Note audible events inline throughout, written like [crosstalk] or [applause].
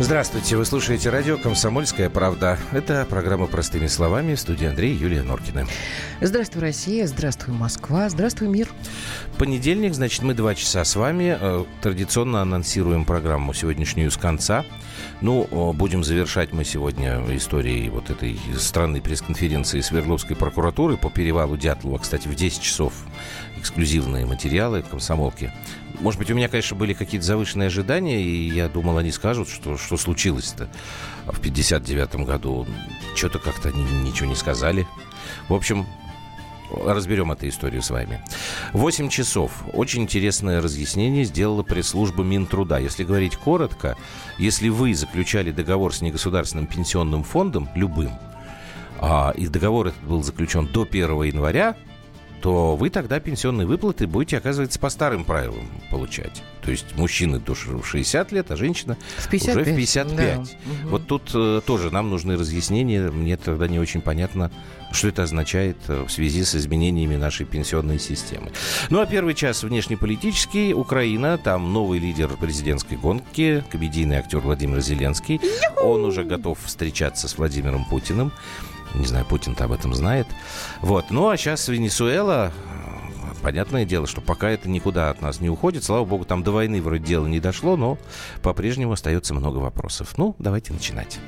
Здравствуйте, вы слушаете радио «Комсомольская правда». Это программа «Простыми словами» в студии Андрей Юлия Норкина. Здравствуй, Россия, здравствуй, Москва, здравствуй, мир. Понедельник, значит, мы два часа с вами. Э, традиционно анонсируем программу сегодняшнюю с конца. Ну, будем завершать мы сегодня историей вот этой странной пресс-конференции Свердловской прокуратуры по перевалу Дятлова. Кстати, в 10 часов эксклюзивные материалы в «Комсомолке». Может быть, у меня, конечно, были какие-то завышенные ожидания, и я думал, они скажут, что, что случилось-то в 59-м году. Что-то как-то они ничего не сказали. В общем, разберем эту историю с вами. 8 часов. Очень интересное разъяснение сделала пресс-служба Минтруда. Если говорить коротко, если вы заключали договор с негосударственным пенсионным фондом, любым, а, и договор этот был заключен до 1 января, то вы тогда пенсионные выплаты будете, оказывается, по старым правилам получать. То есть мужчины до 60 лет, а женщина в 55. уже в 55. Да. Угу. Вот тут э, тоже нам нужны разъяснения. Мне тогда не очень понятно, что это означает э, в связи с изменениями нашей пенсионной системы. Ну а первый час внешнеполитический. Украина, там новый лидер президентской гонки, комедийный актер Владимир Зеленский. Он уже готов встречаться с Владимиром Путиным. Не знаю, Путин-то об этом знает. Вот. Ну, а сейчас Венесуэла, понятное дело, что пока это никуда от нас не уходит. Слава богу, там до войны вроде дела не дошло, но по-прежнему остается много вопросов. Ну, давайте начинать.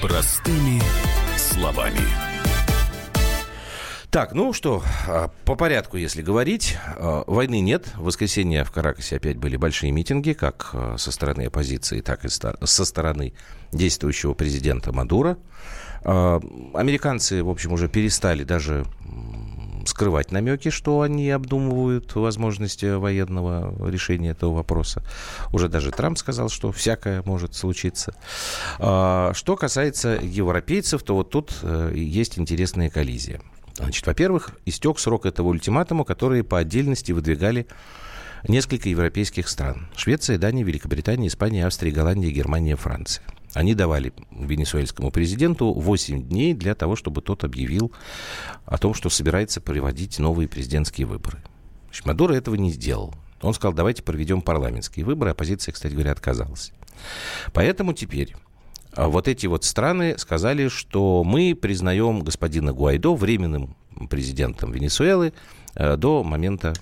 Простыми словами. Так, ну что, а, по порядку, если говорить. А, войны нет. В воскресенье в Каракасе опять были большие митинги, как а, со стороны оппозиции, так и со стороны действующего президента Мадура. Американцы, в общем, уже перестали даже скрывать намеки, что они обдумывают возможности военного решения этого вопроса. Уже даже Трамп сказал, что всякое может случиться. Что касается европейцев, то вот тут э, есть интересная коллизия. Значит, во-первых, истек срок этого ультиматума, который по отдельности выдвигали несколько европейских стран. Швеция, Дания, Великобритания, Испания, Австрия, Голландия, Германия, Франция. Они давали венесуэльскому президенту 8 дней для того, чтобы тот объявил о том, что собирается проводить новые президентские выборы. Мадуро этого не сделал. Он сказал, давайте проведем парламентские выборы. Оппозиция, кстати говоря, отказалась. Поэтому теперь вот эти вот страны сказали, что мы признаем господина Гуайдо временным президентом Венесуэлы э, до момента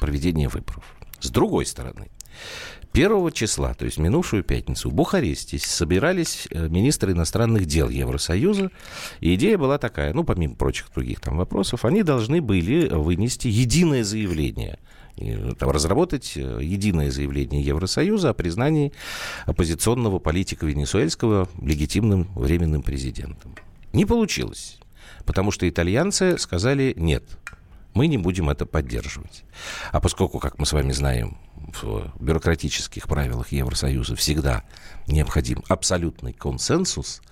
проведения выборов. С другой стороны, 1 числа, то есть минувшую пятницу, в Бухаресте собирались э, министры иностранных дел Евросоюза, и идея была такая, ну, помимо прочих других там вопросов, они должны были вынести единое заявление – там, разработать э, единое заявление Евросоюза о признании оппозиционного политика венесуэльского легитимным временным президентом. Не получилось, потому что итальянцы сказали «нет, мы не будем это поддерживать». А поскольку, как мы с вами знаем, в бюрократических правилах Евросоюза всегда необходим абсолютный консенсус,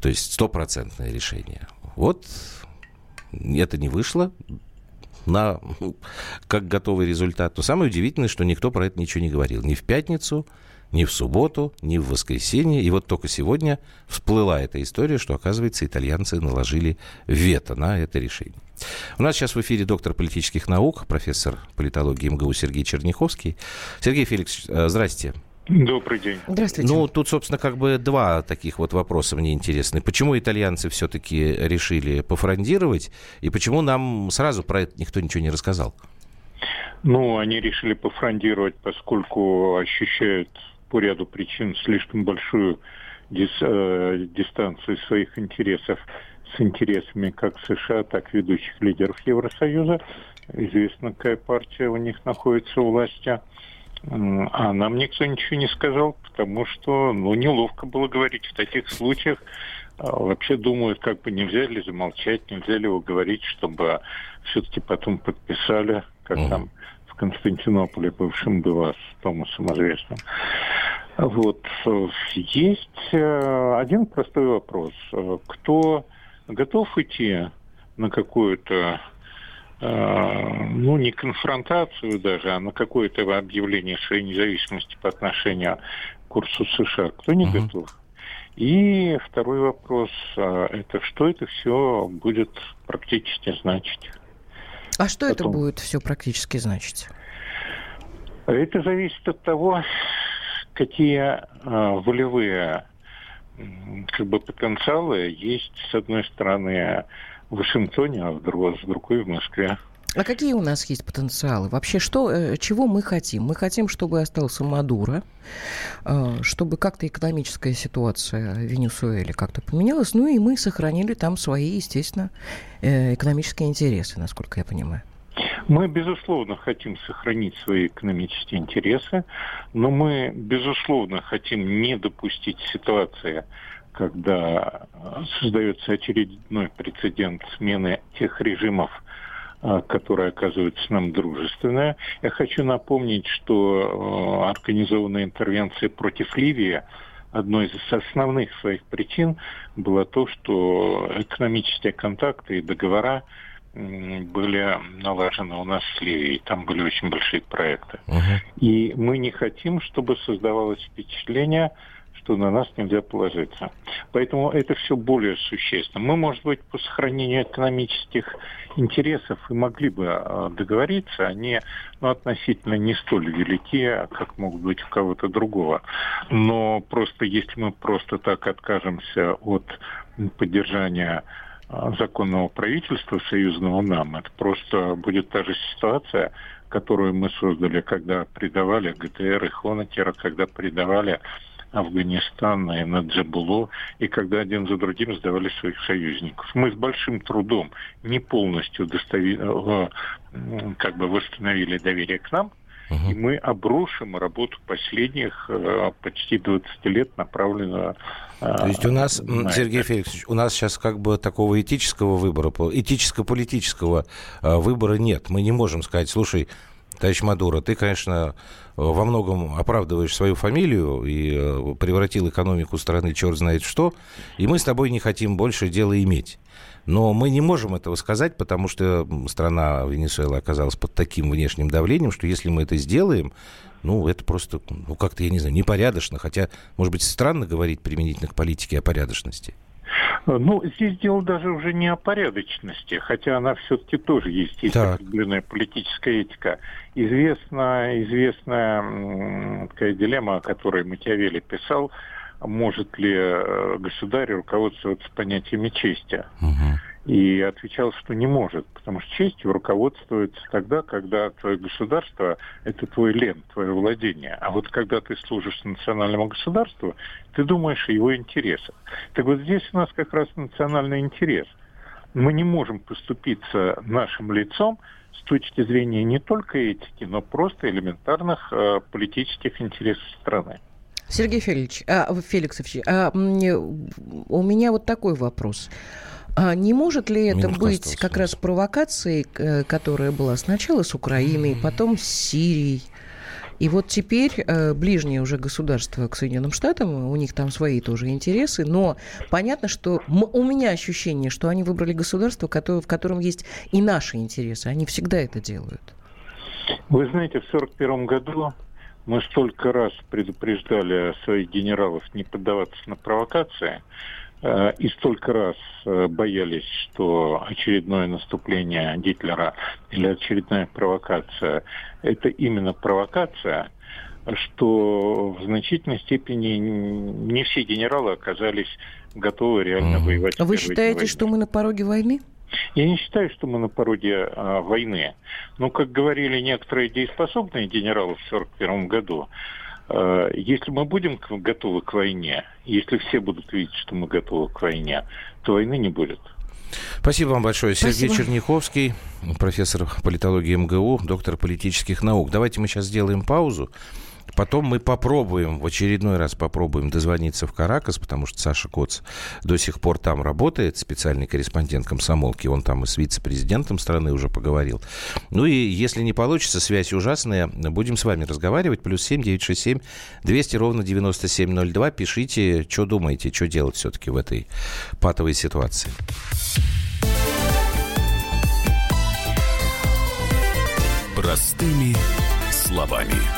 то есть стопроцентное решение. Вот это не вышло, на как готовый результат, то самое удивительное, что никто про это ничего не говорил. Ни в пятницу, ни в субботу, ни в воскресенье. И вот только сегодня всплыла эта история, что, оказывается, итальянцы наложили вето на это решение. У нас сейчас в эфире доктор политических наук, профессор политологии МГУ Сергей Черняховский. Сергей Феликс, э, здрасте. Добрый день. Здравствуйте. Ну, тут, собственно, как бы два таких вот вопроса мне интересны. Почему итальянцы все-таки решили пофрондировать, и почему нам сразу про это никто ничего не рассказал? Ну, они решили пофрондировать, поскольку ощущают по ряду причин слишком большую дис, э, дистанцию своих интересов с интересами как США, так и ведущих лидеров Евросоюза. Известно, какая партия у них находится у власти. А нам никто ничего не сказал, потому что ну, неловко было говорить в таких случаях. А, вообще думают, как бы нельзя ли замолчать, нельзя ли его говорить, чтобы все-таки потом подписали, как mm. там в Константинополе бывшем было с Томасом известным. Вот. Есть э, один простой вопрос. Кто готов идти на какую-то Э, ну, не конфронтацию даже, а на какое-то объявление своей независимости по отношению к курсу США. Кто не uh-huh. готов? И второй вопрос, а это что это все будет практически значить? А что Потом... это будет все практически значить? Это зависит от того, какие волевые как бы потенциалы есть, с одной стороны, в Вашингтоне, а с другой в Москве. А какие у нас есть потенциалы? Вообще, что, э, чего мы хотим? Мы хотим, чтобы остался Мадуро, э, чтобы как-то экономическая ситуация в Венесуэле как-то поменялась, ну и мы сохранили там свои, естественно, э, экономические интересы, насколько я понимаю. Мы, безусловно, хотим сохранить свои экономические интересы, но мы, безусловно, хотим не допустить ситуации, когда создается очередной прецедент смены тех режимов, а, которые оказываются нам дружественные. Я хочу напомнить, что а, организованная интервенция против Ливии одной из основных своих причин было то, что экономические контакты и договора были налажены у нас с Ливией. Там были очень большие проекты. Uh-huh. И мы не хотим, чтобы создавалось впечатление, что на нас нельзя положиться. Поэтому это все более существенно. Мы, может быть, по сохранению экономических интересов и могли бы а, договориться, они ну, относительно не столь велики, как могут быть у кого-то другого. Но просто если мы просто так откажемся от поддержания а, законного правительства союзного нам, это просто будет та же ситуация, которую мы создали, когда предавали ГТР и Хонекера, когда предавали Афганистан и Наджабулу, и когда один за другим сдавали своих союзников. Мы с большим трудом не полностью достави... Э, как бы восстановили доверие к нам. И мы обрушим работу последних э, почти 20 лет, направленную... Э, То есть у нас, на Сергей это. Феликсович, у нас сейчас как бы такого этического выбора, этическо-политического э, выбора нет. Мы не можем сказать, слушай, товарищ Мадуро, ты, конечно, во многом оправдываешь свою фамилию и э, превратил экономику страны черт знает что, и мы с тобой не хотим больше дела иметь. Но мы не можем этого сказать, потому что страна Венесуэла оказалась под таким внешним давлением, что если мы это сделаем, ну, это просто, ну, как-то, я не знаю, непорядочно. Хотя, может быть, странно говорить применительно к политике о порядочности. Ну, здесь дело даже уже не о порядочности, хотя она все-таки тоже есть, есть так. определенная политическая этика. Известна, известная такая дилемма, о которой Макиавелли писал, может ли э, государь руководствоваться понятиями чести. Угу и отвечал, что не может, потому что честью руководствуется тогда, когда твое государство – это твой лен, твое владение. А вот когда ты служишь национальному государству, ты думаешь о его интересах. Так вот здесь у нас как раз национальный интерес. Мы не можем поступиться нашим лицом с точки зрения не только этики, но просто элементарных э, политических интересов страны. Сергей Феликсович, а, Феликсович, а, у меня вот такой вопрос. А не может ли это Минутку быть как раз провокацией, э, которая была сначала с Украиной, потом с Сирией? И вот теперь э, ближнее уже государство к Соединенным Штатам, у них там свои тоже интересы, но понятно, что у меня ощущение, что они выбрали государство, в котором есть и наши интересы. Они всегда это делают. Вы знаете, в 1941 году мы столько раз предупреждали своих генералов не поддаваться на провокации, и столько раз э, боялись, что очередное наступление Гитлера или очередная провокация – это именно провокация, что в значительной степени не все генералы оказались готовы реально воевать. Вы считаете, что мы на пороге войны? Я не считаю, что мы на пороге а, войны. Но, как говорили некоторые дееспособные генералы в 1941 году, Э, если мы будем готовы к войне, если все будут видеть, что мы готовы к войне, то войны не будет. Спасибо вам большое. Спасибо. Сергей Черняховский, профессор политологии МГУ, доктор политических наук. Давайте мы сейчас сделаем паузу. Потом мы попробуем, в очередной раз попробуем дозвониться в Каракас, потому что Саша Коц до сих пор там работает, специальный корреспондент комсомолки. Он там и с вице-президентом страны уже поговорил. Ну и если не получится, связь ужасная, будем с вами разговаривать. Плюс семь девять шесть семь двести ровно девяносто семь ноль два. Пишите, что думаете, что делать все-таки в этой патовой ситуации. Простыми словами.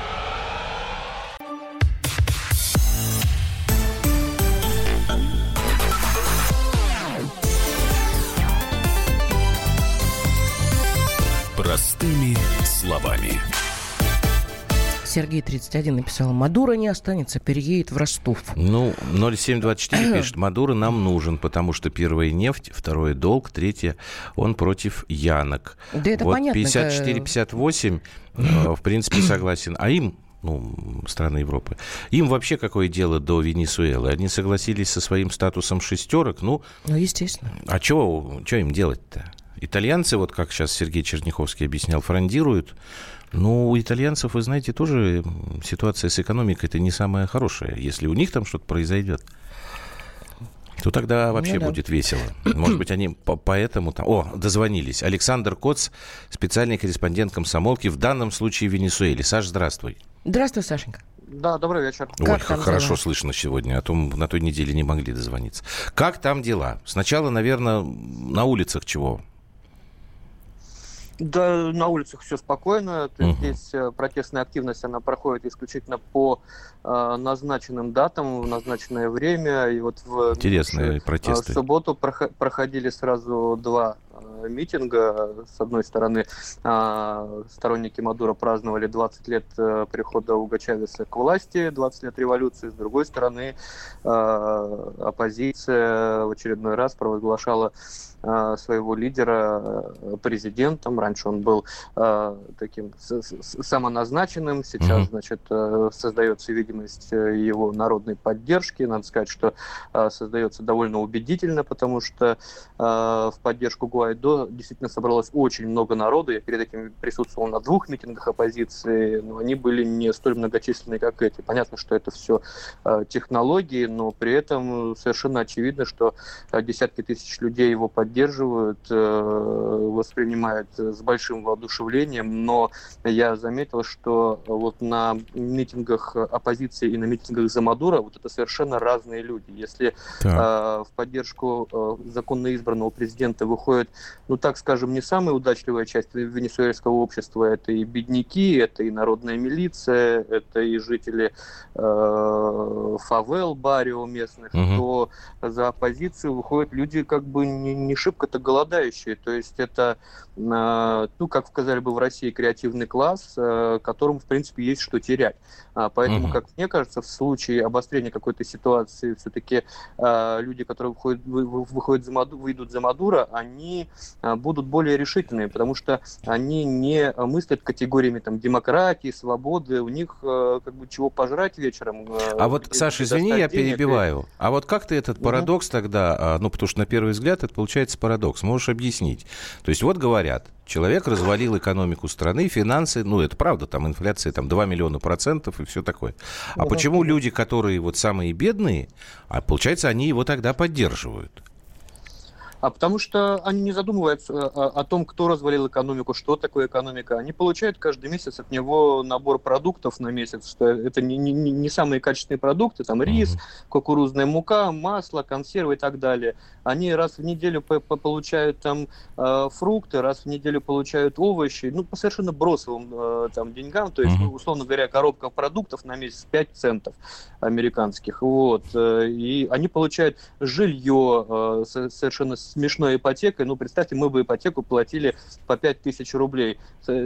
Простыми словами. Сергей 31 написал, Мадура не останется, переедет в Ростов. Ну, 0724 [clears throat] пишет, Мадура нам нужен, потому что первая нефть, второе долг, третье он против Янок. Да это вот понятно. 54-58, э, в принципе, согласен. А им ну, страны Европы. Им вообще какое дело до Венесуэлы? Они согласились со своим статусом шестерок, ну... Ну, естественно. А что им делать-то? Итальянцы, вот как сейчас Сергей Черняховский объяснял, фрондируют ну, у итальянцев, вы знаете, тоже ситуация с экономикой это не самая хорошая. Если у них там что-то произойдет, то тогда ну вообще ну, да. будет весело. Может быть, они по поэтому там... О, дозвонились. Александр Коц, специальный корреспондент комсомолки, в данном случае в Венесуэле. Саш, здравствуй. Здравствуй, Сашенька. Да, добрый вечер. Ой, как, как хорошо дела? слышно сегодня, а то на той неделе не могли дозвониться. Как там дела? Сначала, наверное, на улицах чего? Да, на улицах все спокойно. То есть угу. Здесь э, протестная активность, она проходит исключительно по э, назначенным датам, в назначенное время. И вот в Интересные э, протесты. В субботу проходили сразу два э, митинга. С одной стороны, э, сторонники Мадура праздновали 20 лет э, прихода Уга Чавеса к власти, 20 лет революции. С другой стороны, э, оппозиция в очередной раз провозглашала Э, своего лидера э, президентом. Раньше он был э, таким самоназначенным, сейчас, mm-hmm. значит, создается видимость его народной поддержки. Надо сказать, что создается довольно убедительно, потому что в поддержку Гуайдо действительно собралось очень много народу. Я перед этим присутствовал на двух митингах оппозиции, но они были не столь многочисленные, как эти. Понятно, что это все технологии, но при этом совершенно очевидно, что десятки тысяч людей его поддерживают э, воспринимают с большим воодушевлением, но я заметил, что вот на митингах оппозиции и на митингах за Мадура вот это совершенно разные люди. Если. Э, в поддержку э, законно избранного президента выходит, ну так скажем, не самая удачливая часть венесуэльского общества, это и бедняки, это и народная милиция, это и жители фавел, барио местных, угу. то за оппозицию выходят люди как бы не, не шибко-то голодающие. То есть это, а, ну, как сказали бы в России, креативный класс, э, которому, в принципе, есть что терять. А, поэтому, угу. как мне кажется, в случае обострения какой-то ситуации, все-таки а, люди, которые выходят, выходят за Маду, выйдут за Мадура, они будут более решительные, потому что они не мыслят категориями там, демократии, свободы, у них э, как бы чего пожрать вечером. Э, а вот, Саша, извини, я перебиваю. И... А вот как ты этот парадокс угу. тогда, ну, потому что на первый взгляд это получается парадокс? Можешь объяснить? То есть вот говорят, человек развалил экономику страны, финансы, ну это правда, там инфляция там 2 миллиона процентов и все такое. А почему люди, которые вот самые бедные, а получается они его тогда поддерживают? А потому что они не задумываются о, э, о том, кто развалил экономику, что такое экономика. Они получают каждый месяц от него набор продуктов на месяц, что это не, не, не самые качественные продукты, там рис, кукурузная мука, масло, консервы и так далее. Они раз в неделю по -по получают там э, фрукты, раз в неделю получают овощи, ну, по совершенно бросовым э, там деньгам, то есть, ну, условно говоря, коробка продуктов на месяц 5 центов американских, вот, и они получают жилье совершенно смешной ипотекой. Ну, представьте, мы бы ипотеку платили по 5 тысяч рублей.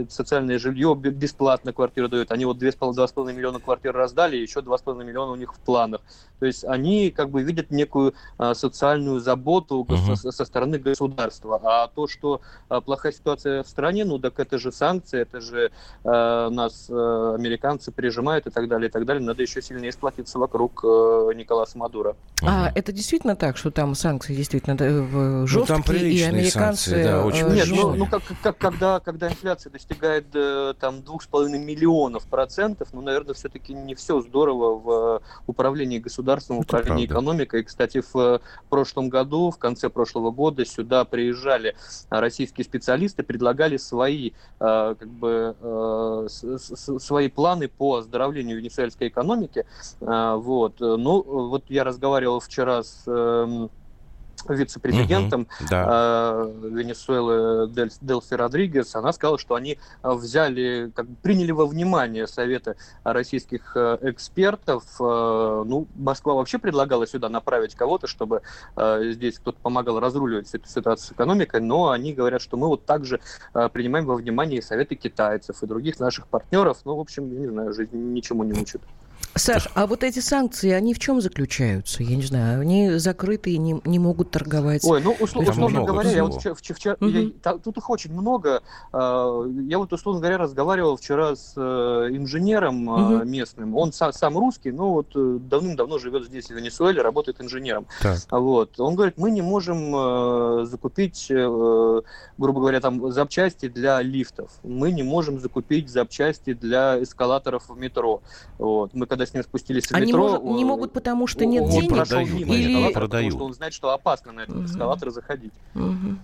Социальное жилье бесплатно квартиру дают. Они вот 2,5 миллиона квартир раздали, еще 2,5 миллиона у них в планах. То есть они как бы видят некую а, социальную заботу uh-huh. со, со стороны государства. А то, что а, плохая ситуация в стране, ну так это же санкции, это же а, нас а, американцы прижимают и так далее, и так далее. Надо еще сильнее сплотиться вокруг а, Николаса Мадура. Uh-huh. А это действительно так, что там санкции действительно в жесткие, ну, и американцы... Санкции, да, очень Нет, ну, ну как, как, когда, когда инфляция достигает там 2,5 миллионов процентов, ну, наверное, все-таки не все здорово в управлении государством, управлении экономикой. Кстати, в прошлом году, в конце прошлого года сюда приезжали российские специалисты, предлагали свои, как бы, свои планы по оздоровлению венесуэльской экономики. Вот. Ну, вот я разговаривал вчера с эм, вице-президентом угу, да. э, Венесуэлы Дель, Делси Родригес, она сказала, что они взяли, как бы приняли во внимание советы российских э, экспертов. Э, ну, Москва вообще предлагала сюда направить кого-то, чтобы э, здесь кто-то помогал разруливать эту ситуацию с экономикой, но они говорят, что мы вот также э, принимаем во внимание советы китайцев и других наших партнеров. Ну, в общем, не знаю, жизнь ничему не учит. Саш, а вот эти санкции, они в чем заключаются? Я не знаю, они закрыты и не, не могут торговать. Ой, ну, услов, условно говоря, я вот вчера, вчера угу. я, тут их очень много. А, я вот, условно говоря, разговаривал вчера с э, инженером угу. местным. Он сам, сам русский, но вот э, давным-давно живет здесь, в Венесуэле, работает инженером. Так. Вот. Он говорит, мы не можем э, закупить, грубо говоря, там запчасти для лифтов. Мы не можем закупить запчасти для эскалаторов в метро. Вот. Мы когда с ним спустились в Они метро... Может, не могут, потому что нет денег? Прошел мимо или... продают. Потому что он знает, что опасно на этот угу. эскалатор заходить. Угу.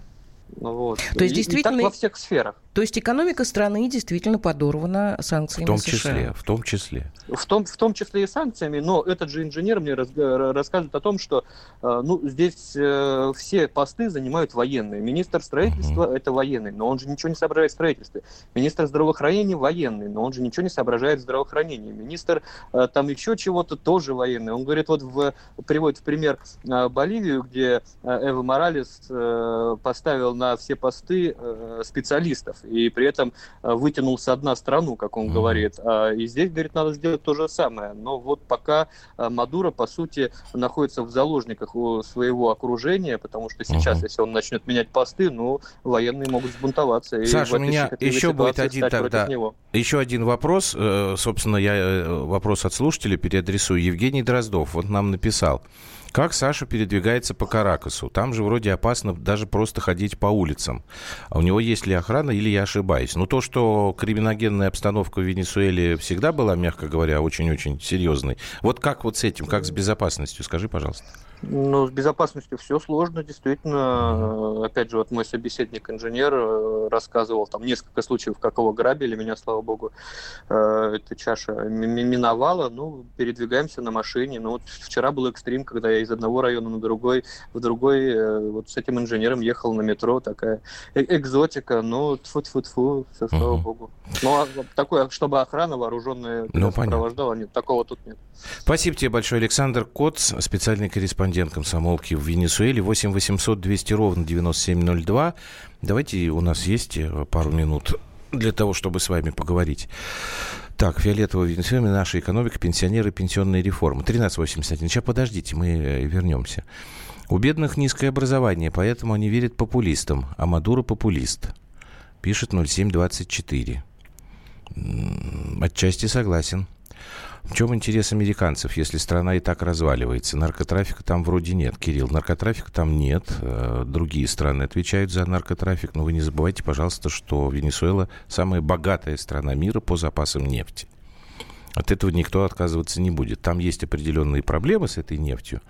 Ну вот. То есть, и, действительно, и так во всех сферах. То есть экономика страны действительно подорвана санкциями В том США. числе, в том числе. В том, в том числе и санкциями, но этот же инженер мне раз, рассказывает о том, что э, ну, здесь э, все посты занимают военные. Министр строительства mm-hmm. это военный, но он же ничего не соображает в строительстве. Министр здравоохранения военный, но он же ничего не соображает в здравоохранении. Министр э, там еще чего-то тоже военный. Он говорит, вот в, приводит в пример э, Боливию, где э, Эва Моралес э, поставил на все посты э, специалистов и при этом э, вытянул со дна страну, как он mm-hmm. говорит. А, и здесь, говорит, надо сделать то же самое. Но вот пока э, Мадуро, по сути, находится в заложниках у своего окружения, потому что сейчас, mm-hmm. если он начнет менять посты, ну, военные могут сбунтоваться. Саша, у меня еще будет один тогда, еще один вопрос. Собственно, я вопрос от слушателя переадресую. Евгений Дроздов вот нам написал. Как Саша передвигается по Каракасу? Там же вроде опасно даже просто ходить по улицам. А у него есть ли охрана или я ошибаюсь? Ну, то, что криминогенная обстановка в Венесуэле всегда была, мягко говоря, очень-очень серьезной. Вот как вот с этим, как с безопасностью? Скажи, пожалуйста. Ну, с безопасностью все сложно, действительно. Опять же, вот мой собеседник-инженер э, рассказывал там несколько случаев, как его грабили. Меня, слава богу, э, эта чаша миновала. Ну, передвигаемся на машине. Ну, вот вчера был экстрим, когда я из одного района на другой, в другой, э, вот с этим инженером ехал на метро. Такая экзотика. Ну, тфу-тфу-тфу, все, слава угу. богу. Ну, а такое, чтобы охрана вооруженная ну, сопровождала, нет, такого тут нет. Спасибо тебе большое, Александр Коц, специальный корреспондент корреспондент комсомолки в Венесуэле. 8 800 200 ровно 9702. Давайте, у нас есть э, пару минут для того, чтобы с вами поговорить. Так, фиолетовая Венесуэла, наша экономика, пенсионеры, пенсионные реформы. 1381. Сейчас подождите, мы э, вернемся. У бедных низкое образование, поэтому они верят популистам, а Мадуро популист. Пишет 0724. Отчасти согласен. В чем интерес американцев, если страна и так разваливается? Наркотрафика там вроде нет, Кирилл. Наркотрафика там нет. Э, другие страны отвечают за наркотрафик. Но вы не забывайте, пожалуйста, что Венесуэла самая богатая страна мира по запасам нефти. От этого никто отказываться не будет. Там есть определенные проблемы с этой нефтью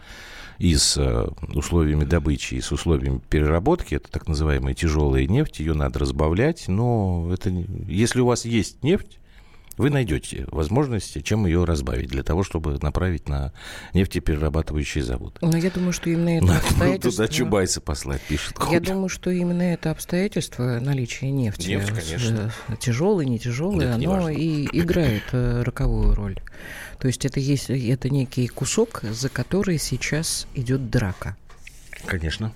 и с э, условиями добычи, и с условиями переработки. Это так называемая тяжелая нефть. Ее надо разбавлять. Но это, если у вас есть нефть, вы найдете возможности, чем ее разбавить, для того, чтобы направить на нефтеперерабатывающий завод. Но я думаю, что именно это обстоятельство... Туда Чубайса послать, пишет. Я думаю, что именно это обстоятельство наличия нефти, Нефть, конечно. тяжелый, не тяжелый, оно и играет э, роковую роль. То есть это есть это некий кусок, за который сейчас идет драка. Конечно.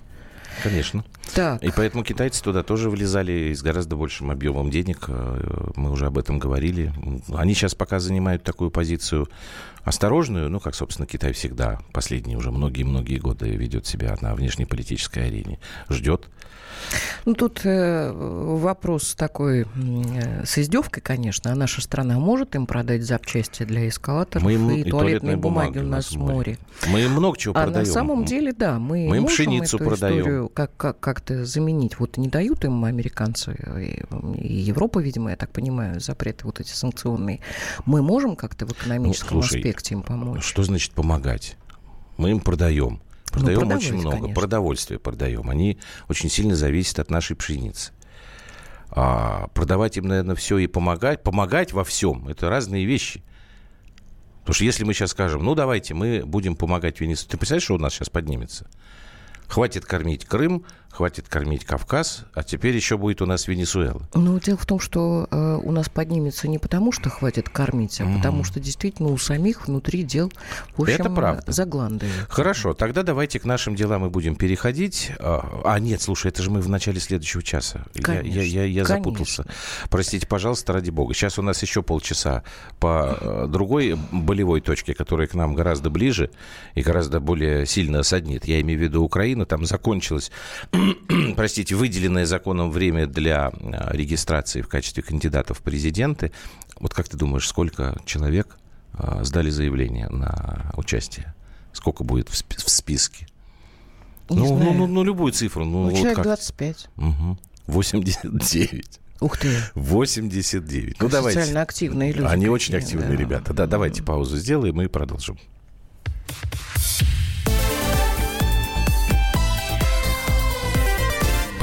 Конечно. Так. И поэтому китайцы туда тоже влезали с гораздо большим объемом денег. Э, мы уже об этом говорили. Они сейчас пока занимают такую позицию осторожную, ну, как, собственно, Китай всегда последние уже многие-многие годы ведет себя на внешнеполитической арене. Ждет Ну, тут э, вопрос такой э, с издевкой, конечно. А наша страна может им продать запчасти для эскалаторов мы им, и, и туалетной бумаги у нас в море? Мы им много чего а продаем. А на самом деле, да, мы, мы им пшеницу эту продаем. историю как, как, как-то заменить. Вот не дают им американцы и, и Европа, видимо, я так понимаю, запреты вот эти санкционные. Мы можем как-то в экономическом ну, слушай, аспекте им помочь? Что значит помогать? Мы им продаем. Продаем ну, очень много. Конечно. Продовольствие продаем. Они очень сильно зависят от нашей пшеницы. А продавать им, наверное, все и помогать. Помогать во всем – это разные вещи. Потому что если мы сейчас скажем, ну, давайте мы будем помогать Венесуэле. Ты представляешь, что у нас сейчас поднимется? Хватит кормить Крым, хватит кормить Кавказ, а теперь еще будет у нас Венесуэла. Ну, дело в том, что э, у нас поднимется не потому, что хватит кормить, а угу. потому что действительно у самих внутри дел, в общем, Это правда. загландывают. Хорошо, тогда давайте к нашим делам мы будем переходить. А, а нет, слушай, это же мы в начале следующего часа. Конечно, я я, я, я запутался. Простите, пожалуйста, ради бога. Сейчас у нас еще полчаса по э, другой болевой точке, которая к нам гораздо ближе и гораздо более сильно саднит. Я имею в виду Украину. Там закончилась [clears throat] простите, выделенное законом время для а, регистрации в качестве кандидатов в президенты. Вот как ты думаешь, сколько человек а, сдали заявление на участие? Сколько будет в, списке? Не ну, знаю. ну, ну, ну, любую цифру. Ну, ну вот человек как? 25. Угу. 89. Ух ты. 89. Ну, давайте. Социально активные люди. Они очень активные да. ребята. Да, давайте паузу сделаем и продолжим.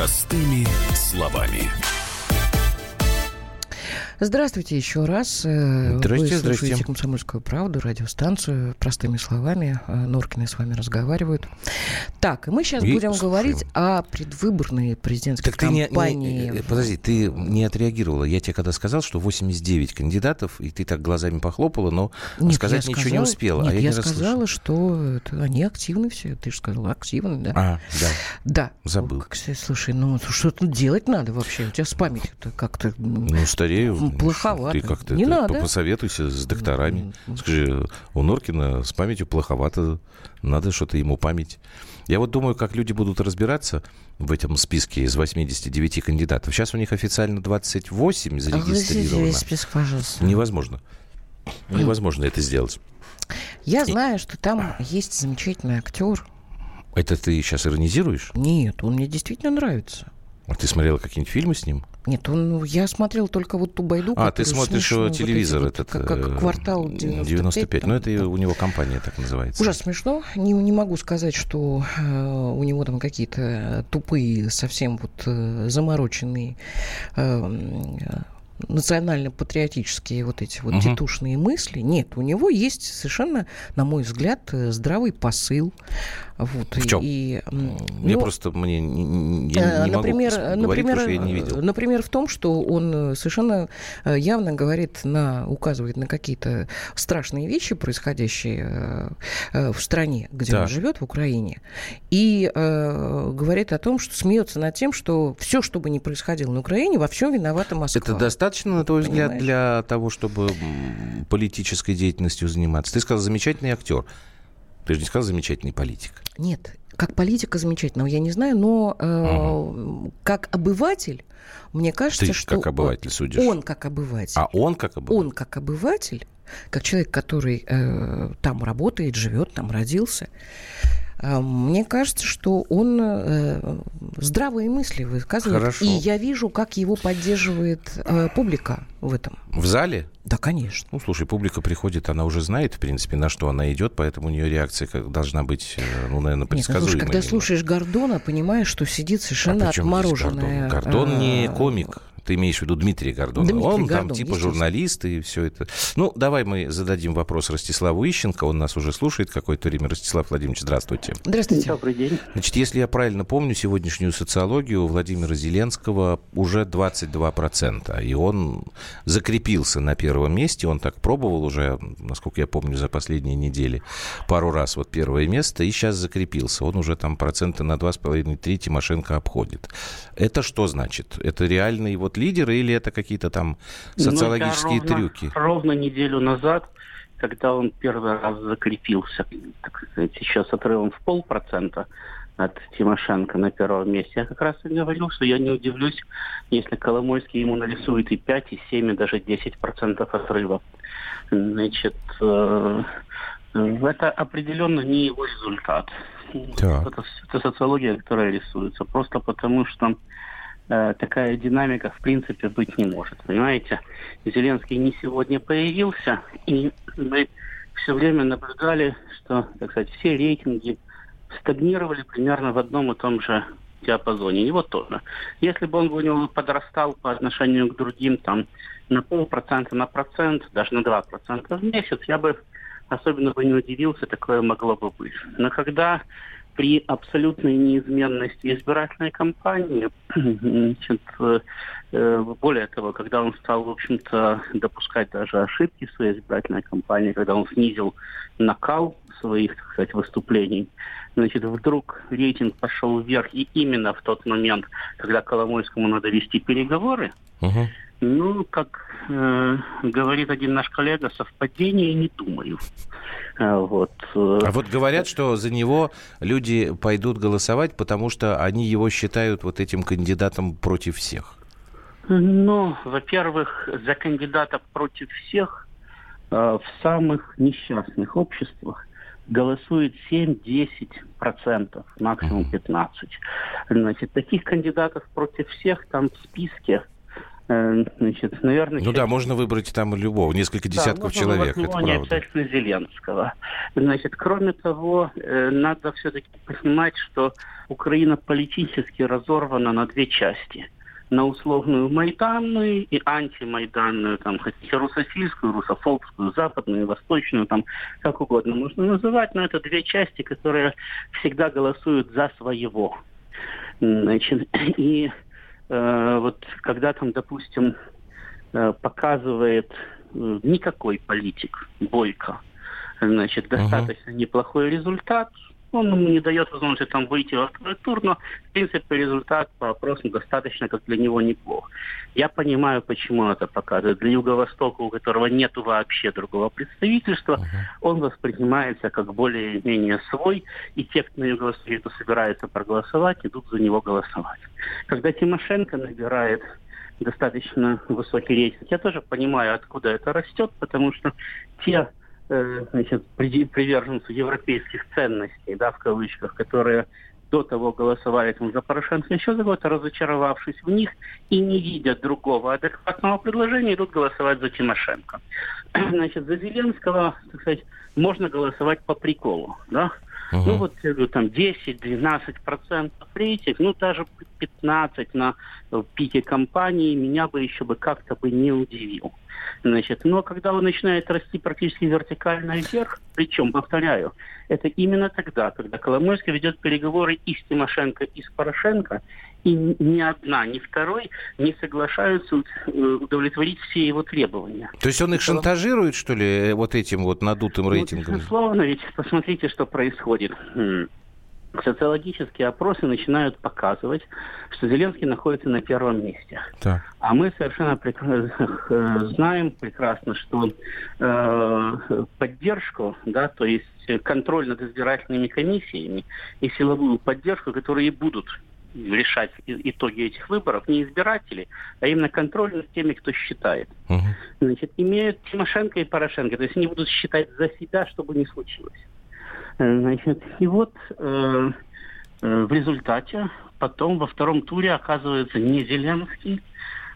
Простыми словами. Здравствуйте еще раз. Э, здрасте, Вы слушаете здрасте. «Комсомольскую правду», радиостанцию. Простыми словами. Э, Норкины с вами разговаривают. Так, и мы сейчас и будем слушаем. говорить о предвыборной президентской так кампании. Ты не, не, подожди, ты не отреагировала. Я тебе когда сказал, что 89 кандидатов, и ты так глазами похлопала, но нет, сказать ничего сказала, не успела. Нет, а я, я не сказала, что они активны все. Ты же сказала, активны, да? А, да. Да. Забыл. Слушай, ну что тут делать надо вообще? У тебя с памятью как-то... Ну, старею плоховато. Ты как-то не надо. посоветуйся с докторами. Скажи, у Норкина с памятью плоховато, надо что-то ему память. Я вот думаю, как люди будут разбираться в этом списке из 89 кандидатов. Сейчас у них официально 28 зарегистрировано. список, пожалуйста. Невозможно. Невозможно это сделать. Я знаю, что там есть замечательный актер. Это ты сейчас иронизируешь? Нет, он мне действительно нравится. А ты смотрела какие-нибудь фильмы с ним? Нет, он, я смотрел только вот ту байду. А, ты смотришь смешно, телевизор вот этот. Как, как квартал 95. 95. Ну, это у него компания так называется. Ужасно смешно. Не, не могу сказать, что э, у него там какие-то тупые, совсем вот э, замороченные э, национально-патриотические вот эти вот угу. титушные мысли. Нет, у него есть совершенно, на мой взгляд, э, здравый посыл. Вот, в чем? И, я ну, просто мне я не например, могу говорить, например, что я не видел. Например, в том, что он совершенно э, явно говорит на, указывает на какие-то страшные вещи, происходящие э, в стране, где да. он живет, в Украине, и э, говорит о том, что смеется над тем, что все, что бы ни происходило на Украине, во всем виновата Москва. Это достаточно, на твой взгляд, Понимаешь? для того, чтобы политической деятельностью заниматься? Ты сказал, замечательный актер. Ты же не сказал замечательный политик. Нет, как политика замечательного, я не знаю, но э, угу. как обыватель, мне кажется, Ты что как обыватель судишь. он как обыватель. А он как обыватель. Он как обыватель, как человек, который э, там работает, живет, там родился. Э, мне кажется, что он э, здравые мысли высказывает. Хорошо. И я вижу, как его поддерживает э, публика в этом. В зале? Да, конечно. Ну, слушай, публика приходит, она уже знает, в принципе, на что она идет, поэтому у нее реакция как должна быть, ну, наверное, предсказуемой. Нет, ну, слушай, когда слушаешь Гордона, понимаешь, что сидит совершенно а отмороженная... Гордон? Гордон не комик. Ты имеешь в виду Дмитрия Гордона? Дмитрий он Гордон, там типа журналист и все это. Ну, давай мы зададим вопрос Ростиславу Ищенко. Он нас уже слушает какое-то время. Ростислав Владимирович, здравствуйте. Здравствуйте. Добрый день. Значит, если я правильно помню сегодняшнюю социологию Владимира Зеленского уже 22%. И он закрепился на первом месте. Он так пробовал уже, насколько я помню, за последние недели пару раз вот первое место. И сейчас закрепился. Он уже там процента на 2,5-3 Тимошенко обходит. Это что значит? Это реальные вот лидеры или это какие-то там ну, социологические ну, ровно, трюки? Ровно неделю назад, когда он первый раз закрепился, так сказать, сейчас отрывом в полпроцента от Тимошенко на первом месте, я как раз и говорил, что я не удивлюсь, если Коломойский ему нарисует и 5, и 7, и даже 10 процентов отрыва. Значит, э, это определенно не его результат. Это, это социология, которая рисуется. Просто потому, что такая динамика в принципе быть не может. Понимаете? Зеленский не сегодня появился, и мы все время наблюдали, что, так сказать, все рейтинги стагнировали примерно в одном и том же диапазоне. Его тоже. Если бы он у него подрастал по отношению к другим там на полпроцента, на процент, даже на два процента в месяц, я бы особенно бы не удивился, такое могло бы быть. Но когда при абсолютной неизменности избирательной кампании, [clears throat] значит, э, более того, когда он стал, в общем-то, допускать даже ошибки в своей избирательной кампании, когда он снизил накал своих, так сказать, выступлений, значит, вдруг рейтинг пошел вверх, и именно в тот момент, когда Коломойскому надо вести переговоры, uh-huh. Ну, как э, говорит один наш коллега, совпадение не думаю. А вот. Э, а вот говорят, что за него люди пойдут голосовать, потому что они его считают вот этим кандидатом против всех. Ну, во-первых, за кандидата против всех э, в самых несчастных обществах голосует 7-10%, максимум 15%. Значит, таких кандидатов против всех там в списке Э, значит, наверное... Ну да, можно выбрать там любого, несколько десятков да, человек. Него, это не правда. обязательно Зеленского. Значит, кроме того, э, надо все-таки понимать, что Украина политически разорвана на две части на условную майданную и антимайданную, там, хотите русофильскую, русофобскую, западную, восточную, там, как угодно можно называть, но это две части, которые всегда голосуют за своего. Значит, и Э, вот когда там, допустим, э, показывает э, никакой политик, Бойко, значит, достаточно uh-huh. неплохой результат, он ему не дает возможности там выйти второй тур, но, в принципе, результат по опросам достаточно, как для него, неплох. Я понимаю, почему это показывает. Для Юго-Востока, у которого нет вообще другого представительства, uh-huh. он воспринимается как более-менее свой, и те, кто на Юго-Востоке кто собирается проголосовать, идут за него голосовать. Когда Тимошенко набирает достаточно высокий рейтинг, я тоже понимаю, откуда это растет, потому что те значит, приверженцев европейских ценностей, да, в кавычках, которые до того голосовали там, за Порошенко, еще за год, разочаровавшись в них и не видя другого адекватного предложения, идут голосовать за Тимошенко. [clears throat] Значит, за Зеленского, так сказать, можно голосовать по приколу, да, Угу. Ну вот, я говорю, там 10-12 процентов рейтинг, ну даже 15 на пике компании меня бы еще бы как-то бы не удивил. Значит, но когда он начинает расти практически вертикально вверх, причем, повторяю, это именно тогда, когда Коломойский ведет переговоры и с Тимошенко, и с Порошенко, и ни одна, ни второй не соглашаются э, удовлетворить все его требования. То есть он их шантажирует, что ли, вот этим вот надутым ну, рейтингом? Безусловно, ведь посмотрите, что происходит социологические опросы начинают показывать, что Зеленский находится на первом месте. Так. А мы совершенно прекра- э, знаем прекрасно, что э, поддержку, да, то есть контроль над избирательными комиссиями и силовую поддержку, которые будут решать итоги этих выборов не избиратели, а именно контроль над теми, кто считает. Угу. Значит, имеют Тимошенко и Порошенко. То есть они будут считать за себя, чтобы не случилось. Значит, и вот э, э, в результате потом во втором туре оказывается не Зеленский,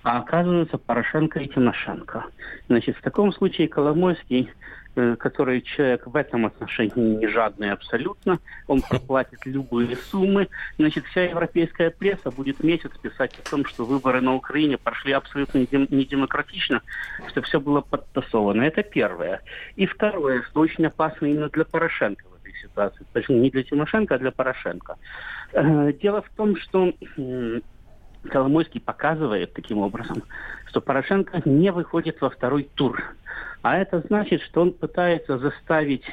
а оказывается Порошенко и Тимошенко. Значит, в таком случае Коломойский э, который человек в этом отношении не жадный абсолютно, он проплатит любые суммы. Значит, вся европейская пресса будет месяц писать о том, что выборы на Украине прошли абсолютно недемократично, что все было подтасовано. Это первое. И второе, что очень опасно именно для Порошенко в этой ситуации. Точнее, не для Тимошенко, а для Порошенко. Э, дело в том, что Коломойский показывает таким образом, что Порошенко не выходит во второй тур. А это значит, что он пытается заставить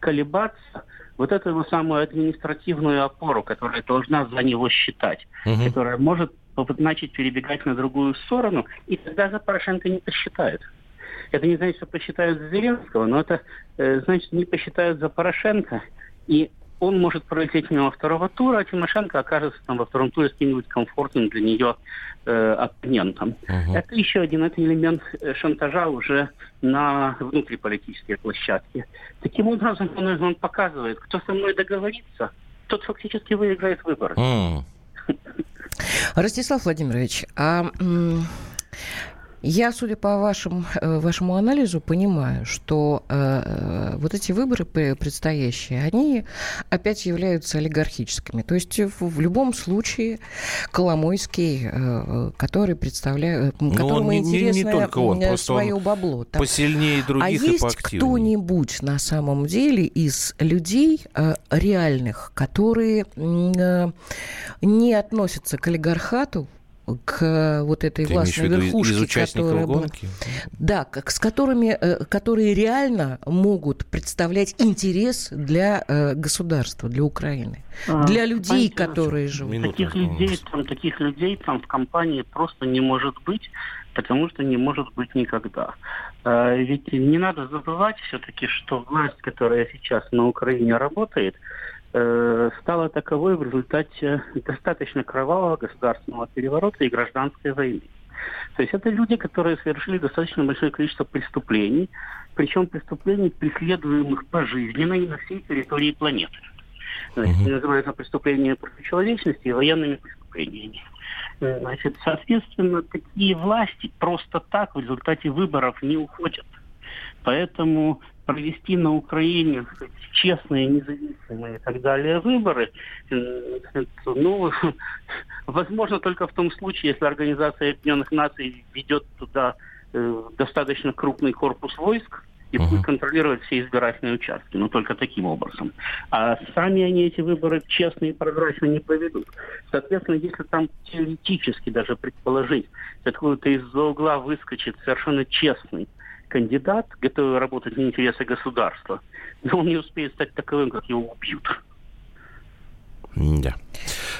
колебаться вот эту его самую административную опору, которая должна за него считать, угу. которая может начать перебегать на другую сторону, и тогда за Порошенко не посчитают. Это не значит, что посчитают за Зеленского, но это э, значит, не посчитают за Порошенко. И он может пролететь мимо второго тура, а Тимошенко окажется там во втором туре с каким-нибудь комфортным для нее э, оппонентом. Угу. Это еще один это элемент э, шантажа уже на внутриполитической площадке. Таким образом, он, он показывает, кто со мной договорится, тот фактически выиграет выборы. Mm. [laughs] Ростислав Владимирович, а я, судя по вашим, э, вашему анализу, понимаю, что э, э вот эти выборы предстоящие, они опять являются олигархическими. То есть в, в любом случае Коломойский, э, который представляет, ну, которому не, интересно не, не только он, свое он бабло. Так. Посильнее других а и есть кто-нибудь на самом деле из людей э, реальных, которые э, не относятся к олигархату, к вот этой Ты властной верхушке, из которая гонки? Была, да, как, с которыми, э, которые реально могут представлять интерес для э, государства, для Украины, а, для людей, которые живут. Минуту, таких людей, там, таких людей там в компании просто не может быть, потому что не может быть никогда. А, ведь не надо забывать все-таки, что власть, которая сейчас на Украине работает, Э, стала таковой в результате достаточно кровавого государственного переворота и гражданской войны. То есть это люди, которые совершили достаточно большое количество преступлений, причем преступлений, преследуемых пожизненно и на всей территории планеты. Значит, uh-huh. называются преступления против человечности и военными преступлениями. Значит, соответственно, такие власти просто так в результате выборов не уходят. Поэтому провести на Украине честные, независимые и так далее выборы, ну, [laughs] возможно только в том случае, если Организация Объединенных Наций ведет туда э, достаточно крупный корпус войск, и uh-huh. будет контролировать все избирательные участки. Но только таким образом. А сами они эти выборы честно и прозрачно не проведут. Соответственно, если там теоретически даже предположить, откуда-то из-за угла выскочит совершенно честный кандидат, готовый работать на интересы государства, но он не успеет стать таковым, как его убьют. Да.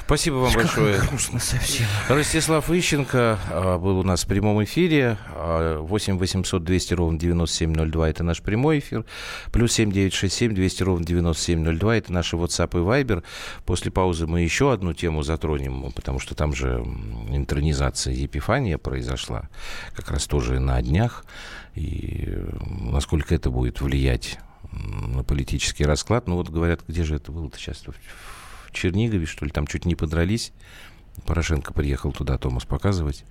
Спасибо вам большое. Грустно совсем. Ростислав Ищенко а, был у нас в прямом эфире. 8 800 200 ровно 9702 – это наш прямой эфир. Плюс 7 967 200 ровно 9702 – это наши WhatsApp и Viber. После паузы мы еще одну тему затронем, потому что там же интернизация Епифания произошла. Как раз тоже на днях. И насколько это будет влиять на политический расклад. Ну вот говорят, где же это было-то сейчас? В Чернигове, что ли, там чуть не подрались. Порошенко приехал туда Томас показывать.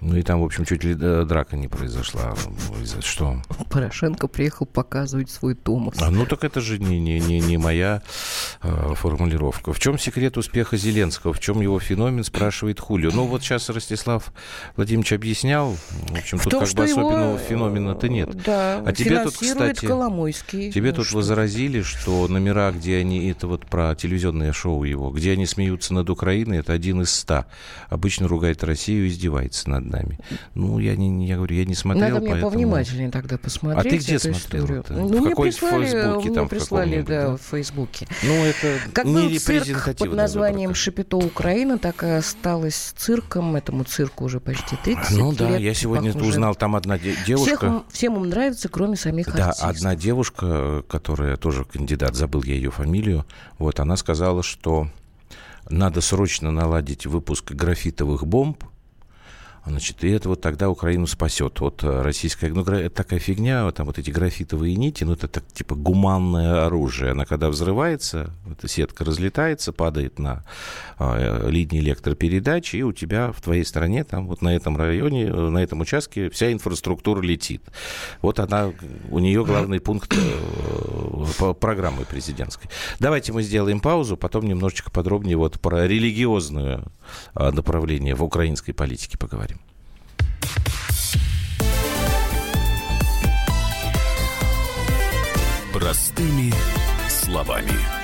Ну и там, в общем, чуть ли э, драка не произошла. Что? Порошенко приехал показывать свой Томас. А ну так это же не, не, не, не моя э, формулировка. В чем секрет успеха Зеленского? В чем его феномен, спрашивает Хулио. Ну вот сейчас Ростислав Владимирович объяснял. В общем, в тут том, как бы особенного его, феномена-то нет. Да, а тебе тут, кстати, Коломойский. Тебе ну, тут что возразили, что номера, где они, это вот про телевизионное шоу его, где они смеются над Украиной, это один из ста. Обычно ругает Россию и издевается над нами. Ну, я не, я говорю, я не смотрел, Надо мне поэтому... повнимательнее тогда посмотреть. А ты где смотрел? Ну, в мне прислали, Фейсбуке, мне там, прислали, в да, да, в Фейсбуке. Ну, это как не был цирк под названием выборка. «Шапито Украина», так и осталось цирком. Этому цирку уже почти 30 Ну лет. да, я сегодня похоже. узнал, там одна девушка... Всех, всем им нравится, кроме самих да, артистов. одна девушка, которая тоже кандидат, забыл я ее фамилию, вот, она сказала, что надо срочно наладить выпуск графитовых бомб, Значит, и это вот тогда Украину спасет от э, российской... Ну, это такая фигня, там вот эти графитовые нити, ну, это так, типа гуманное оружие. Она когда взрывается, эта сетка разлетается, падает на э, линии электропередач, и у тебя в твоей стране, там вот на этом районе, э, на этом участке вся инфраструктура летит. Вот она, у нее главный пункт э, программы президентской. Давайте мы сделаем паузу, потом немножечко подробнее вот про религиозное э, направление в украинской политике поговорим. Простыми словами.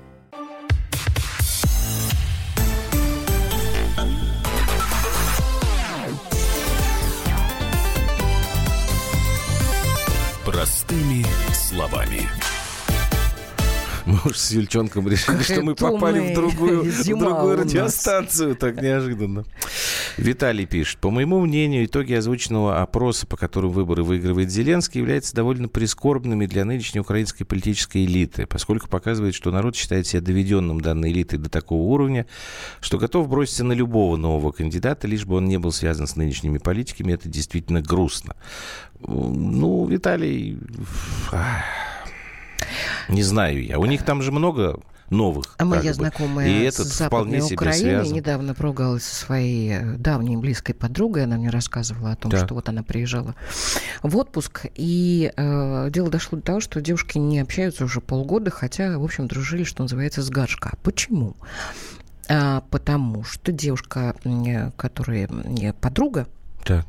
Словами. Мы уж с Юльчонком решили, Какая что мы попали в другую, в другую радиостанцию так неожиданно. Виталий пишет. По моему мнению, итоги озвученного опроса, по которому выборы выигрывает Зеленский, являются довольно прискорбными для нынешней украинской политической элиты, поскольку показывает, что народ считает себя доведенным данной элитой до такого уровня, что готов броситься на любого нового кандидата, лишь бы он не был связан с нынешними политиками. Это действительно грустно. Ну, Виталий... Не знаю я. У них там же много новых. А моя знакомая и этот с Западной Украины недавно поругалась со своей э, давней близкой подругой. Она мне рассказывала о том, да. что вот она приезжала в отпуск. И э, дело дошло до того, что девушки не общаются уже полгода, хотя, в общем, дружили, что называется, с горшка. Почему? А, потому что девушка, которая подруга, так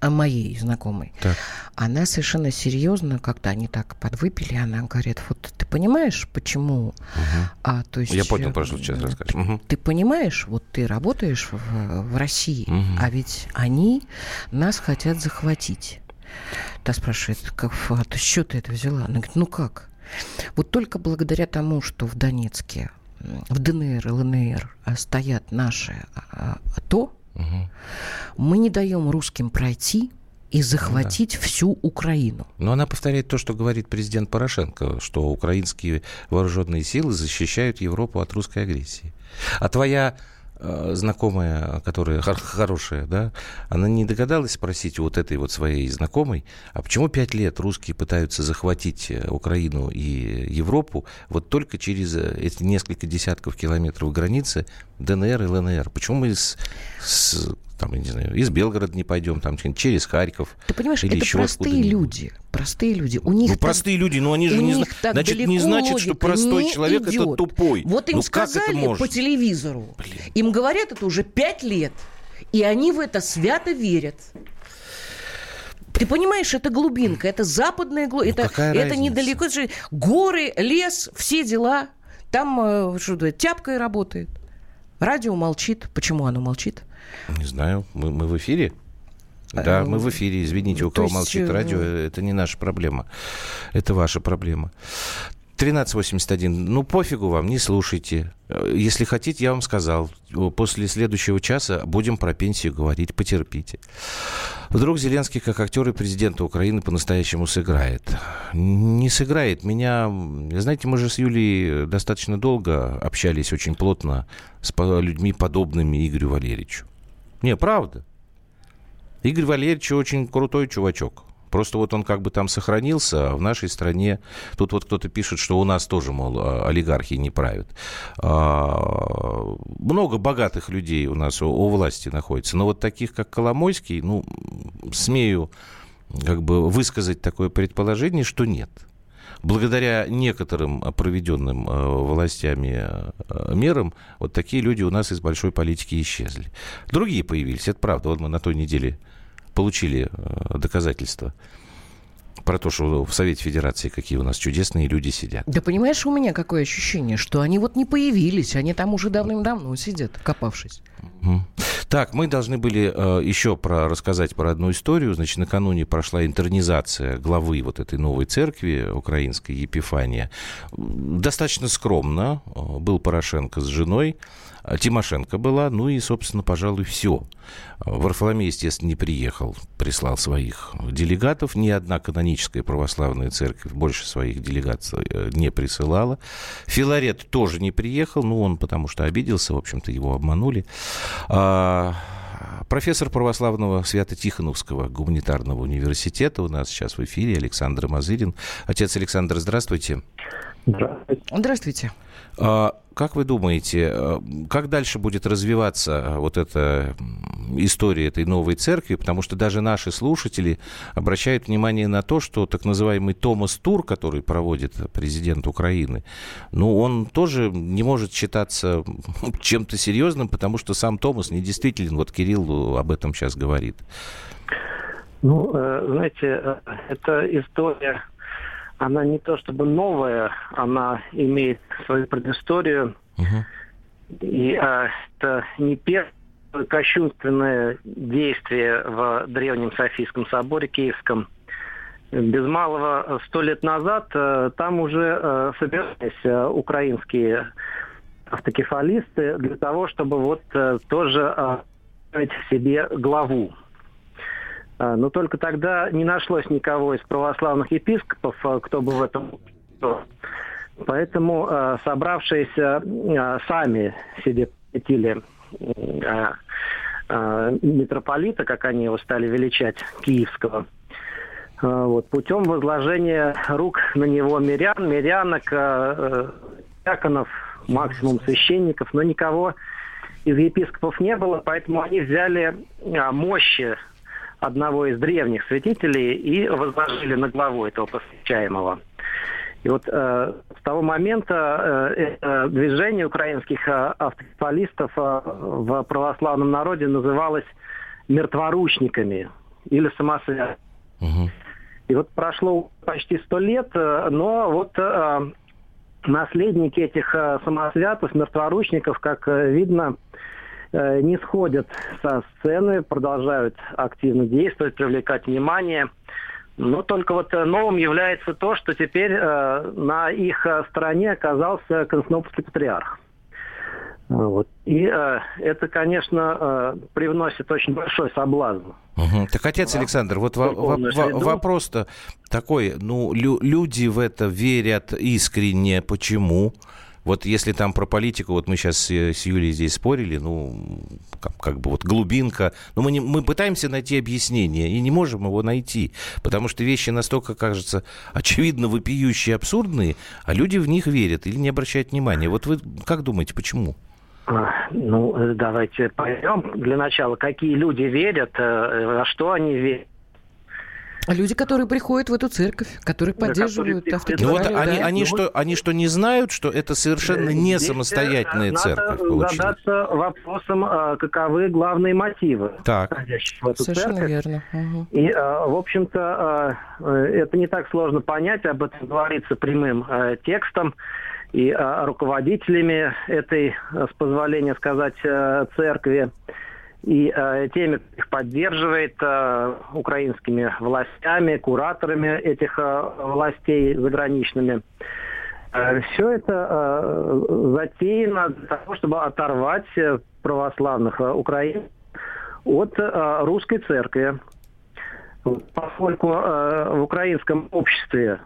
а моей знакомой, так. она совершенно серьезно, когда они так подвыпили, она говорит, вот ты понимаешь, почему? Угу. А, то есть, Я понял, про что сейчас расскажешь. Угу. Ты понимаешь, вот ты работаешь в, в России, угу. а ведь они нас хотят захватить. Та спрашивает, как, а ты что ты это взяла? Она говорит, ну как? Вот только благодаря тому, что в Донецке, в ДНР, ЛНР стоят наши а, АТО, Угу. Мы не даем русским пройти и захватить да. всю Украину. Но она повторяет то, что говорит президент Порошенко, что украинские вооруженные силы защищают Европу от русской агрессии. А твоя знакомая, которая хорошая, да, она не догадалась спросить вот этой вот своей знакомой, а почему пять лет русские пытаются захватить э, Украину и Европу вот только через э, эти несколько десятков километров границы ДНР и ЛНР? Почему мы с, с там, я не знаю, из Белгорода не пойдем, там, через Харьков. Ты понимаешь, или это еще простые люди. Простые люди. У них ну, так, простые люди, но они же не знают. Значит, не значит, что простой человек идет. это тупой. Вот им ну, сказали по телевизору. Блин. Им говорят это уже пять лет. И они в это свято верят. Ты понимаешь, это глубинка, это западная глубинка, ну, это, это недалеко, это же горы, лес, все дела. Там э, что тяпкой работает. Радио молчит. Почему оно молчит? Не знаю. Мы, мы в эфире? Да, мы в эфире. Извините, у кого есть... молчит радио, э, это не наша проблема. Это ваша проблема. 1381. Ну, пофигу вам, не слушайте. Если хотите, я вам сказал. После следующего часа будем про пенсию говорить. Потерпите. Вдруг Зеленский, как актер и президент Украины, по-настоящему сыграет. Не сыграет. Меня... Знаете, мы же с Юлей достаточно долго общались очень плотно с людьми, подобными Игорю Валерьевичу. Не, правда. Игорь Валерьевич очень крутой чувачок. Просто вот он как бы там сохранился, а в нашей стране... Тут вот кто-то пишет, что у нас тоже, мол, а, олигархи не правят. А, много богатых людей у нас у, у власти находится. Но вот таких, как Коломойский, ну, смею как бы высказать такое предположение, что нет благодаря некоторым проведенным э, властями э, мерам, вот такие люди у нас из большой политики исчезли. Другие появились, это правда. Вот мы на той неделе получили э, доказательства про то, что в Совете Федерации какие у нас чудесные люди сидят. Да понимаешь, у меня какое ощущение, что они вот не появились, они там уже давным-давно сидят, копавшись. Так, мы должны были э, еще про, рассказать про одну историю. Значит, накануне прошла интернизация главы вот этой новой церкви украинской, Епифания. Достаточно скромно. Э, был Порошенко с женой. А Тимошенко была, ну и, собственно, пожалуй, все. Варфоломей, естественно, не приехал, прислал своих делегатов. Ни одна каноническая православная церковь больше своих делегаций э, не присылала. Филарет тоже не приехал, ну, он потому что обиделся, в общем-то, его обманули. А, профессор православного Свято-Тихоновского гуманитарного университета у нас сейчас в эфире Александр Мазырин. Отец Александр, здравствуйте. Здравствуйте. Здравствуйте. А, как вы думаете, э, как дальше будет развиваться э, вот эта история этой новой церкви? Потому что даже наши слушатели обращают внимание на то, что так называемый Томас Тур, который проводит президент Украины, ну, он тоже не может считаться [laughs] чем-то серьезным, потому что сам Томас недействителен. Вот Кирилл об этом сейчас говорит. Ну, э, знаете, это история она не то чтобы новая, она имеет свою предысторию. Угу. И а, это не первое кощунственное действие в Древнем Софийском соборе Киевском. Без малого сто лет назад э, там уже э, собирались э, украинские автокефалисты для того, чтобы вот тоже э, себе главу но только тогда не нашлось никого из православных епископов, а, кто бы в этом Поэтому а, собравшиеся сами себе посетили митрополита, как они его стали величать, киевского, вот, путем возложения рук на него мирян, мирянок, диаконов, максимум священников, но никого из епископов не было, поэтому они взяли мощи одного из древних святителей и возложили на главу этого посвящаемого. И вот э, с того момента э, движение украинских э, автокефалистов э, в православном народе называлось мертворучниками или самосвятами. Угу. И вот прошло почти сто лет, э, но вот э, наследники этих э, самосвятов, мертворучников, как э, видно, Э, не сходят со сцены, продолжают активно действовать, привлекать внимание. Но только вот э, новым является то, что теперь э, на их стороне оказался Константинопольский патриарх. Вот. И э, это, конечно, э, привносит очень большой соблазн. Угу. Так, отец да. Александр, вот во- во- вопрос-то такой, ну, лю- люди в это верят искренне, почему? Вот если там про политику, вот мы сейчас с, Юлей здесь спорили, ну, как, как бы вот глубинка, но мы, не, мы пытаемся найти объяснение и не можем его найти, потому что вещи настолько, кажется, очевидно вопиющие, абсурдные, а люди в них верят или не обращают внимания. Вот вы как думаете, почему? А, ну, э, давайте поймем для начала, какие люди верят, э, во что они верят. Люди, которые приходят в эту церковь, которые поддерживают да, Ну вот они, да. они, что, они что, не знают, что это совершенно не Здесь самостоятельная надо церковь получилась? задаться вопросом, а, каковы главные мотивы так. в эту Совершенно церковь. верно. Угу. И, в общем-то, это не так сложно понять, об этом говорится прямым текстом и руководителями этой, с позволения сказать, церкви и э, теми, кто их поддерживает, э, украинскими властями, кураторами этих э, властей заграничными. Э, все это э, затеяно для того, чтобы оторвать православных э, украин от э, русской церкви. Поскольку э, в украинском обществе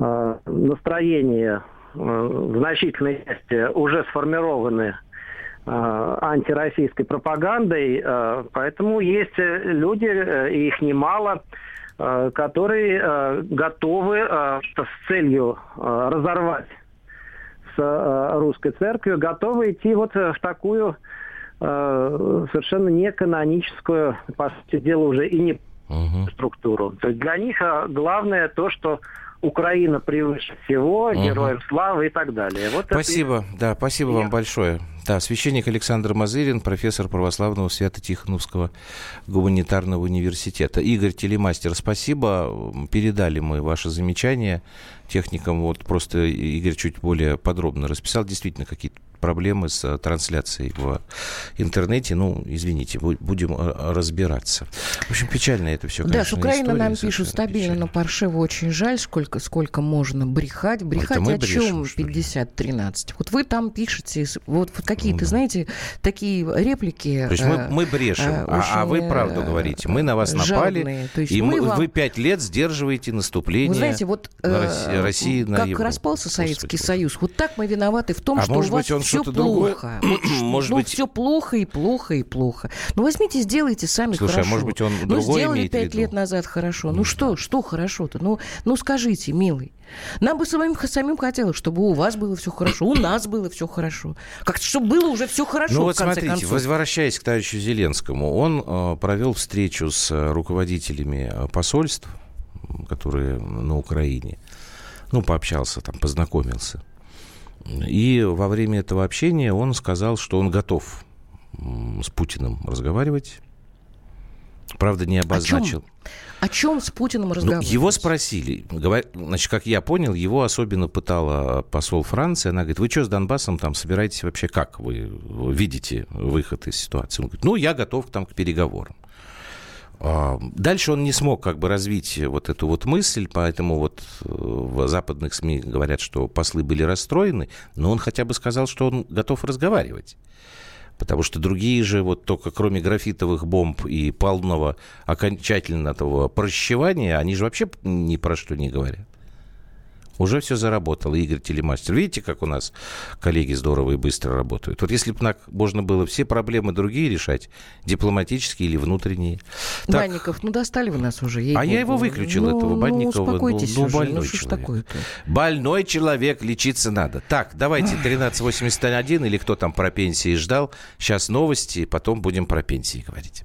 э, настроения э, в значительной части уже сформированы Э, антироссийской пропагандой, э, поэтому есть люди, э, и их немало, которые готовы с целью разорвать с русской церковью, готовы идти вот в такую совершенно неканоническую, по сути дела, уже и не угу. структуру. То есть для них главное то, что Украина превыше всего, угу. героям славы и так далее. Вот спасибо, это... да, спасибо вам большое. Да, священник Александр Мазырин, профессор православного Свято-Тихоновского гуманитарного университета. Игорь Телемастер, спасибо. Передали мы ваши замечания техникам. Вот просто Игорь чуть более подробно расписал. Действительно, какие-то проблемы с э, трансляцией в интернете. Ну, извините, будем э, разбираться. В общем, печально это все, конечно, Да, с Украины нам пишут стабильно, печально. но Паршево очень жаль, сколько, сколько можно брехать. Брехать о чем 50-13? Вот вы там пишете, вот, вот какие-то, ну, да. знаете, такие реплики. То есть мы, мы брешем, а, а вы правду говорите. Мы на вас напали, То есть и мы, вам... вы пять лет сдерживаете наступление вы знаете, вот, на России, России на Как Европу. распался Советский Господи, Союз, вот так мы виноваты в том, а что может у вас быть, он все плохо. Вот, [clears throat] может ну, быть... все плохо и плохо и плохо. Ну, возьмите, сделайте сами Слушай, хорошо. а может быть, он ну, сделали пять лет назад хорошо. Ну, ну что, что хорошо-то? Ну, ну, скажите, милый. Нам бы самим, самим хотелось, чтобы у вас было все хорошо, у нас было все хорошо. Как-то, чтобы было уже все хорошо, Ну вот смотрите, концов. возвращаясь к товарищу Зеленскому, он э, провел встречу с э, руководителями э, посольств, которые на Украине. Ну, пообщался там, познакомился. И во время этого общения он сказал, что он готов с Путиным разговаривать. Правда, не обозначил. О чем, О чем с Путиным разговаривать? Ну, его спросили. Значит, как я понял, его особенно пытала посол Франции. Она говорит, вы что с Донбассом там собираетесь вообще как? Вы видите выход из ситуации? Он говорит, ну, я готов там к переговорам. А, дальше он не смог как бы развить вот эту вот мысль, поэтому вот э, в западных СМИ говорят, что послы были расстроены, но он хотя бы сказал, что он готов разговаривать. Потому что другие же, вот только кроме графитовых бомб и полного окончательного прощевания, они же вообще ни про что не говорят. Уже все заработало, Игорь Телемастер. Видите, как у нас коллеги здорово и быстро работают? Вот если бы можно было все проблемы другие решать, дипломатические или внутренние. Так, Банников, ну достали вы нас уже. А я его выключил, ну, этого Банникова. Ну, успокойтесь ну, ну, больной ну, человек. Такое-то? Больной человек, лечиться надо. Так, давайте [laughs] 1381 или кто там про пенсии ждал. Сейчас новости, потом будем про пенсии говорить.